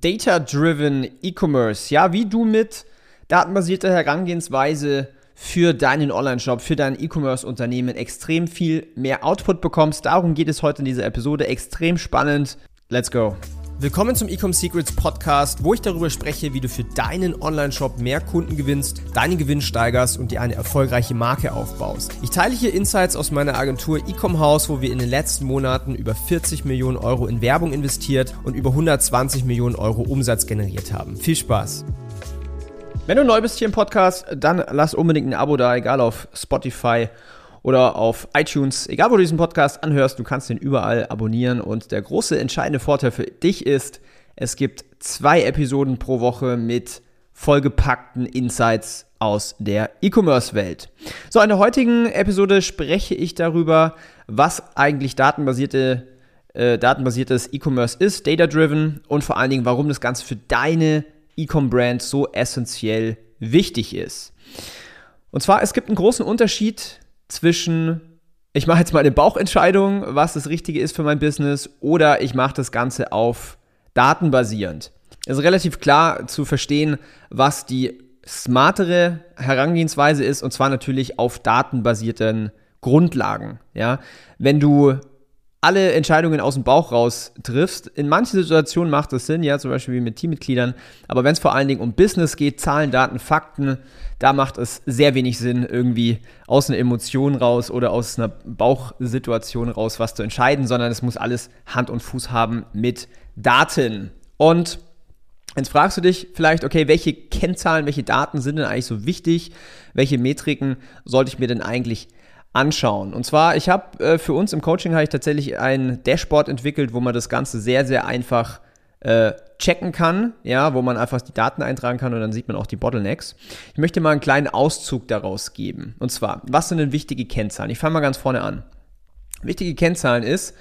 Data-Driven E-Commerce. Ja, wie du mit datenbasierter Herangehensweise für deinen Online-Shop, für dein E-Commerce-Unternehmen extrem viel mehr Output bekommst. Darum geht es heute in dieser Episode. Extrem spannend. Let's go. Willkommen zum Ecom Secrets Podcast, wo ich darüber spreche, wie du für deinen Online-Shop mehr Kunden gewinnst, deinen Gewinn steigerst und dir eine erfolgreiche Marke aufbaust. Ich teile hier Insights aus meiner Agentur Ecom House, wo wir in den letzten Monaten über 40 Millionen Euro in Werbung investiert und über 120 Millionen Euro Umsatz generiert haben. Viel Spaß! Wenn du neu bist hier im Podcast, dann lass unbedingt ein Abo da, egal auf Spotify oder auf iTunes, egal wo du diesen Podcast anhörst, du kannst den überall abonnieren und der große entscheidende Vorteil für dich ist, es gibt zwei Episoden pro Woche mit vollgepackten Insights aus der E-Commerce-Welt. So, in der heutigen Episode spreche ich darüber, was eigentlich datenbasierte, äh, datenbasiertes E-Commerce ist, data-driven und vor allen Dingen, warum das Ganze für deine E-Com-Brand so essentiell wichtig ist. Und zwar, es gibt einen großen Unterschied zwischen, ich mache jetzt mal eine Bauchentscheidung, was das Richtige ist für mein Business, oder ich mache das Ganze auf datenbasierend. Es ist relativ klar zu verstehen, was die smartere Herangehensweise ist, und zwar natürlich auf datenbasierten Grundlagen. Ja? Wenn du alle Entscheidungen aus dem Bauch raus triffst. In manchen Situationen macht das Sinn, ja, zum Beispiel wie mit Teammitgliedern. Aber wenn es vor allen Dingen um Business geht, Zahlen, Daten, Fakten, da macht es sehr wenig Sinn, irgendwie aus einer Emotion raus oder aus einer Bauchsituation raus was zu entscheiden, sondern es muss alles Hand und Fuß haben mit Daten. Und Jetzt fragst du dich vielleicht, okay, welche Kennzahlen, welche Daten sind denn eigentlich so wichtig? Welche Metriken sollte ich mir denn eigentlich anschauen. Und zwar, ich habe äh, für uns im Coaching habe ich tatsächlich ein Dashboard entwickelt, wo man das Ganze sehr, sehr einfach äh, checken kann, ja, wo man einfach die Daten eintragen kann und dann sieht man auch die Bottlenecks. Ich möchte mal einen kleinen Auszug daraus geben. Und zwar, was sind denn wichtige Kennzahlen? Ich fange mal ganz vorne an. Wichtige Kennzahlen ist,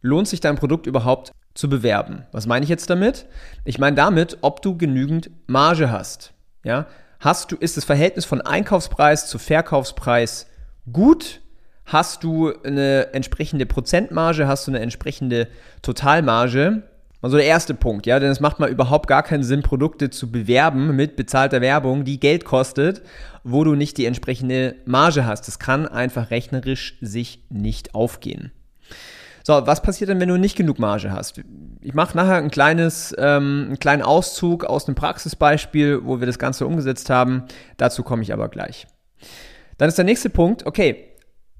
lohnt sich dein Produkt überhaupt zu bewerben? Was meine ich jetzt damit? Ich meine damit, ob du genügend Marge hast. Ja, hast du, ist das Verhältnis von Einkaufspreis zu Verkaufspreis gut? Hast du eine entsprechende Prozentmarge? Hast du eine entsprechende Totalmarge? Also der erste Punkt, ja, denn es macht mal überhaupt gar keinen Sinn, Produkte zu bewerben mit bezahlter Werbung, die Geld kostet, wo du nicht die entsprechende Marge hast. Das kann einfach rechnerisch sich nicht aufgehen. So, was passiert denn, wenn du nicht genug Marge hast? Ich mache nachher ein kleines, ähm, einen kleinen Auszug aus einem Praxisbeispiel, wo wir das Ganze umgesetzt haben. Dazu komme ich aber gleich. Dann ist der nächste Punkt, okay,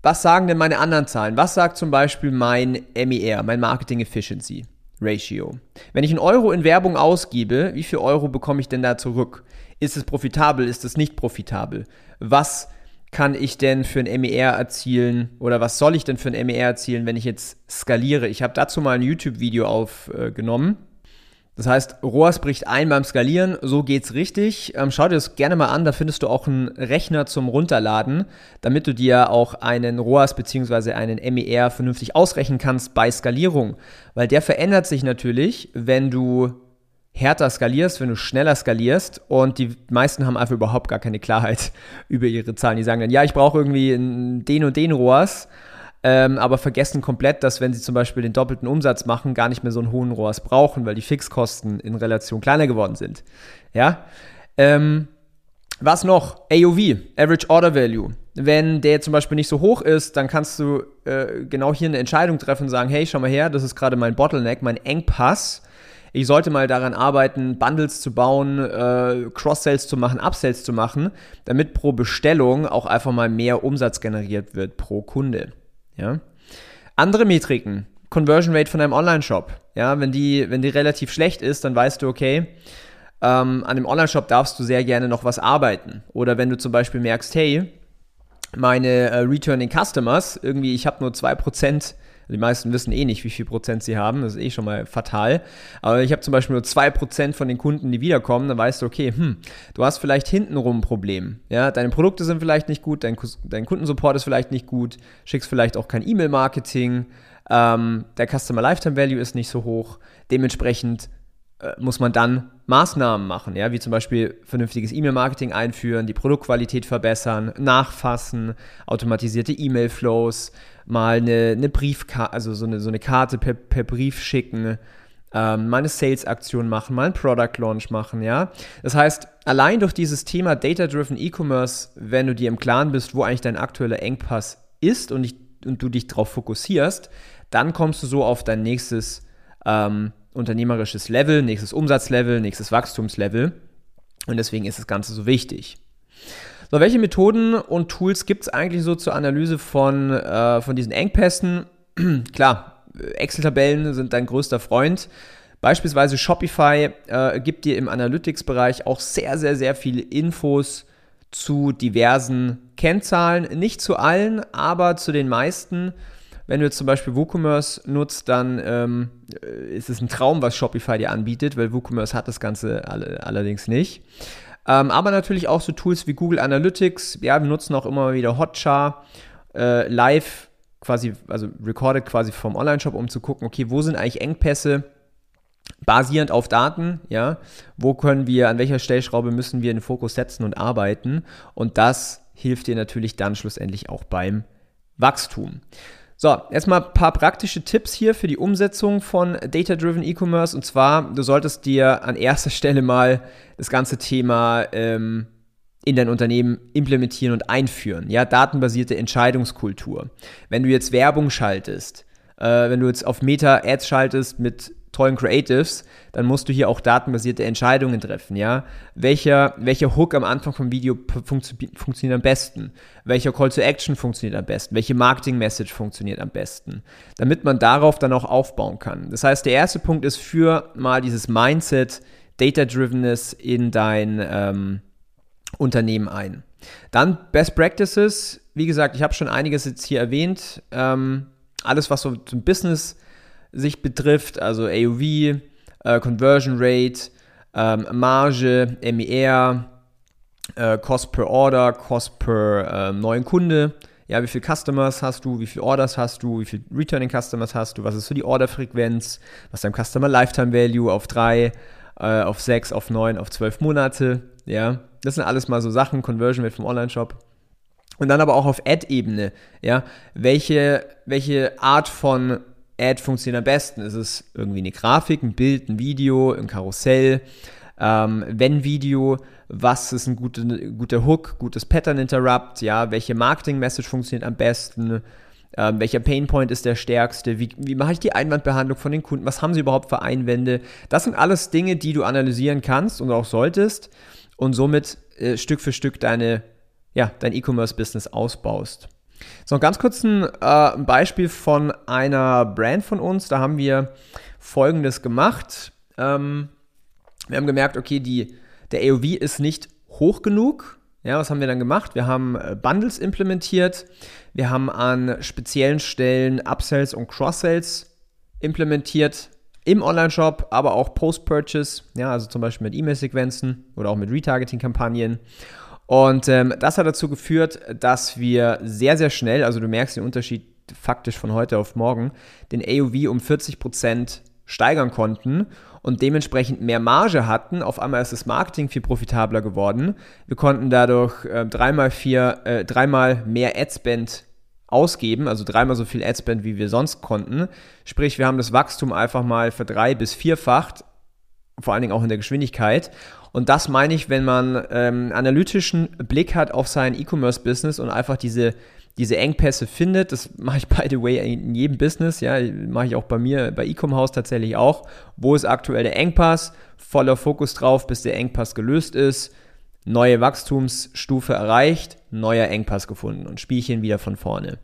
was sagen denn meine anderen Zahlen? Was sagt zum Beispiel mein MER, mein Marketing Efficiency Ratio? Wenn ich einen Euro in Werbung ausgebe, wie viel Euro bekomme ich denn da zurück? Ist es profitabel? Ist es nicht profitabel? Was kann ich denn für ein MER erzielen oder was soll ich denn für ein MER erzielen, wenn ich jetzt skaliere? Ich habe dazu mal ein YouTube-Video aufgenommen. Äh, das heißt, ROAS bricht ein beim Skalieren, so geht's richtig. Ähm, schau dir das gerne mal an, da findest du auch einen Rechner zum Runterladen, damit du dir auch einen ROAS bzw. einen MER vernünftig ausrechnen kannst bei Skalierung. Weil der verändert sich natürlich, wenn du härter skalierst, wenn du schneller skalierst und die meisten haben einfach überhaupt gar keine Klarheit über ihre Zahlen. Die sagen dann, ja, ich brauche irgendwie den und den ROAS ähm, aber vergessen komplett, dass wenn sie zum Beispiel den doppelten Umsatz machen, gar nicht mehr so einen hohen ROAS brauchen, weil die Fixkosten in Relation kleiner geworden sind. Ja. Ähm, was noch? AOV, Average Order Value. Wenn der zum Beispiel nicht so hoch ist, dann kannst du äh, genau hier eine Entscheidung treffen und sagen, hey, schau mal her, das ist gerade mein Bottleneck, mein Engpass. Ich sollte mal daran arbeiten, Bundles zu bauen, äh, Cross-Sales zu machen, Upsells zu machen, damit pro Bestellung auch einfach mal mehr Umsatz generiert wird pro Kunde. Ja? Andere Metriken, Conversion Rate von einem Online-Shop. Ja, wenn die, wenn die relativ schlecht ist, dann weißt du, okay, ähm, an dem Online-Shop darfst du sehr gerne noch was arbeiten. Oder wenn du zum Beispiel merkst, hey, meine äh, Returning Customers, irgendwie, ich habe nur 2% die meisten wissen eh nicht, wie viel Prozent sie haben. Das ist eh schon mal fatal. Aber ich habe zum Beispiel nur 2% von den Kunden, die wiederkommen. Dann weißt du, okay, hm, du hast vielleicht hintenrum ein Problem. Ja, deine Produkte sind vielleicht nicht gut, dein, dein Kundensupport ist vielleicht nicht gut, schickst vielleicht auch kein E-Mail-Marketing. Ähm, der Customer Lifetime Value ist nicht so hoch. Dementsprechend muss man dann Maßnahmen machen, ja, wie zum Beispiel vernünftiges E-Mail-Marketing einführen, die Produktqualität verbessern, nachfassen, automatisierte E-Mail-Flows, mal eine, eine Briefkarte, also so eine, so eine Karte per, per Brief schicken, ähm, mal eine Sales-Aktion machen, mal einen Product-Launch machen, ja. Das heißt, allein durch dieses Thema Data-Driven E-Commerce, wenn du dir im Klaren bist, wo eigentlich dein aktueller Engpass ist und, ich, und du dich darauf fokussierst, dann kommst du so auf dein nächstes ähm, unternehmerisches Level, nächstes Umsatzlevel, nächstes Wachstumslevel. Und deswegen ist das Ganze so wichtig. So, welche Methoden und Tools gibt es eigentlich so zur Analyse von, äh, von diesen Engpässen? Klar, Excel-Tabellen sind dein größter Freund. Beispielsweise Shopify äh, gibt dir im Analytics-Bereich auch sehr, sehr, sehr viele Infos zu diversen Kennzahlen. Nicht zu allen, aber zu den meisten. Wenn du jetzt zum Beispiel WooCommerce nutzt, dann ähm, ist es ein Traum, was Shopify dir anbietet, weil WooCommerce hat das Ganze alle, allerdings nicht. Ähm, aber natürlich auch so Tools wie Google Analytics. Ja, wir nutzen auch immer wieder Hotjar äh, live, quasi, also recorded quasi vom Online-Shop, um zu gucken, okay, wo sind eigentlich Engpässe? basierend auf Daten, ja, wo können wir, an welcher Stellschraube müssen wir den Fokus setzen und arbeiten und das hilft dir natürlich dann schlussendlich auch beim Wachstum. So, erstmal ein paar praktische Tipps hier für die Umsetzung von Data-Driven E-Commerce. Und zwar, du solltest dir an erster Stelle mal das ganze Thema ähm, in dein Unternehmen implementieren und einführen. Ja, datenbasierte Entscheidungskultur. Wenn du jetzt Werbung schaltest, äh, wenn du jetzt auf Meta-Ads schaltest mit tollen Creatives, dann musst du hier auch datenbasierte Entscheidungen treffen, ja. Welcher, welcher Hook am Anfang vom Video funktio funktioniert am besten? Welcher Call to Action funktioniert am besten? Welche Marketing Message funktioniert am besten? Damit man darauf dann auch aufbauen kann. Das heißt, der erste Punkt ist für mal dieses Mindset, Data-Drivenness in dein ähm, Unternehmen ein. Dann Best Practices. Wie gesagt, ich habe schon einiges jetzt hier erwähnt. Ähm, alles, was so zum Business sich betrifft, also AOV, äh, Conversion Rate, ähm, Marge, MER, äh, Cost per Order, Cost per äh, neuen Kunde. Ja, wie viele Customers hast du, wie viele Orders hast du, wie viele Returning Customers hast du, was ist so die Orderfrequenz, was ist dein Customer Lifetime Value auf drei, äh, auf sechs, auf neun, auf zwölf Monate. Ja, das sind alles mal so Sachen, Conversion Rate vom Online-Shop. Und dann aber auch auf Ad-Ebene, ja, welche, welche Art von Ad funktioniert am besten? Ist es irgendwie eine Grafik, ein Bild, ein Video, ein Karussell? Ähm, wenn Video, was ist ein guter, guter Hook, gutes Pattern Interrupt? Ja, welche Marketing-Message funktioniert am besten? Ähm, welcher Painpoint ist der stärkste? Wie, wie mache ich die Einwandbehandlung von den Kunden? Was haben sie überhaupt für Einwände? Das sind alles Dinge, die du analysieren kannst und auch solltest und somit äh, Stück für Stück deine, ja, dein E-Commerce-Business ausbaust. So, ganz kurz ein äh, Beispiel von einer Brand von uns. Da haben wir folgendes gemacht. Ähm, wir haben gemerkt, okay, die, der AOV ist nicht hoch genug. Ja, was haben wir dann gemacht? Wir haben äh, Bundles implementiert. Wir haben an speziellen Stellen Upsells und Cross-Sells implementiert im Online-Shop, aber auch Post-Purchase, ja, also zum Beispiel mit E-Mail-Sequenzen oder auch mit Retargeting-Kampagnen. Und ähm, das hat dazu geführt, dass wir sehr, sehr schnell, also du merkst den Unterschied faktisch von heute auf morgen, den AOV um 40% steigern konnten und dementsprechend mehr Marge hatten. Auf einmal ist das Marketing viel profitabler geworden. Wir konnten dadurch äh, dreimal, vier, äh, dreimal mehr Adspend ausgeben, also dreimal so viel Adspend, wie wir sonst konnten. Sprich, wir haben das Wachstum einfach mal verdrei- bis vierfacht, vor allen Dingen auch in der Geschwindigkeit. Und das meine ich, wenn man ähm, analytischen Blick hat auf sein E-Commerce-Business und einfach diese, diese Engpässe findet. Das mache ich, by the way, in jedem Business. Ja, mache ich auch bei mir, bei E-Com-House tatsächlich auch. Wo ist aktuell der Engpass? Voller Fokus drauf, bis der Engpass gelöst ist. Neue Wachstumsstufe erreicht, neuer Engpass gefunden und Spielchen wieder von vorne.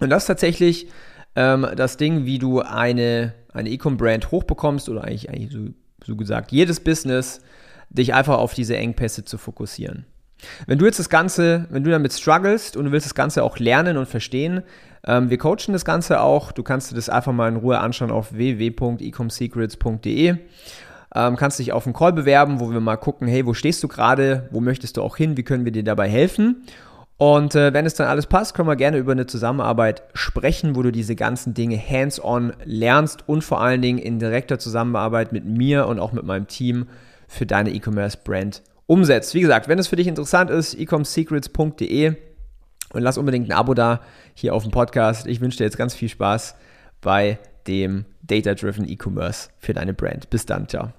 Und das ist tatsächlich ähm, das Ding, wie du eine, eine E-Com-Brand hochbekommst oder eigentlich, eigentlich so, so gesagt jedes Business dich einfach auf diese Engpässe zu fokussieren. Wenn du jetzt das Ganze, wenn du damit strugglest und du willst das Ganze auch lernen und verstehen, ähm, wir coachen das Ganze auch. Du kannst dir das einfach mal in Ruhe anschauen auf www.ecomsecrets.de. Ähm, kannst dich auf einen Call bewerben, wo wir mal gucken, hey, wo stehst du gerade, wo möchtest du auch hin, wie können wir dir dabei helfen? Und äh, wenn es dann alles passt, können wir gerne über eine Zusammenarbeit sprechen, wo du diese ganzen Dinge hands-on lernst und vor allen Dingen in direkter Zusammenarbeit mit mir und auch mit meinem Team für deine E-Commerce-Brand umsetzt. Wie gesagt, wenn es für dich interessant ist, ecomsecrets.de und lass unbedingt ein Abo da hier auf dem Podcast. Ich wünsche dir jetzt ganz viel Spaß bei dem Data-Driven E-Commerce für deine Brand. Bis dann, ciao.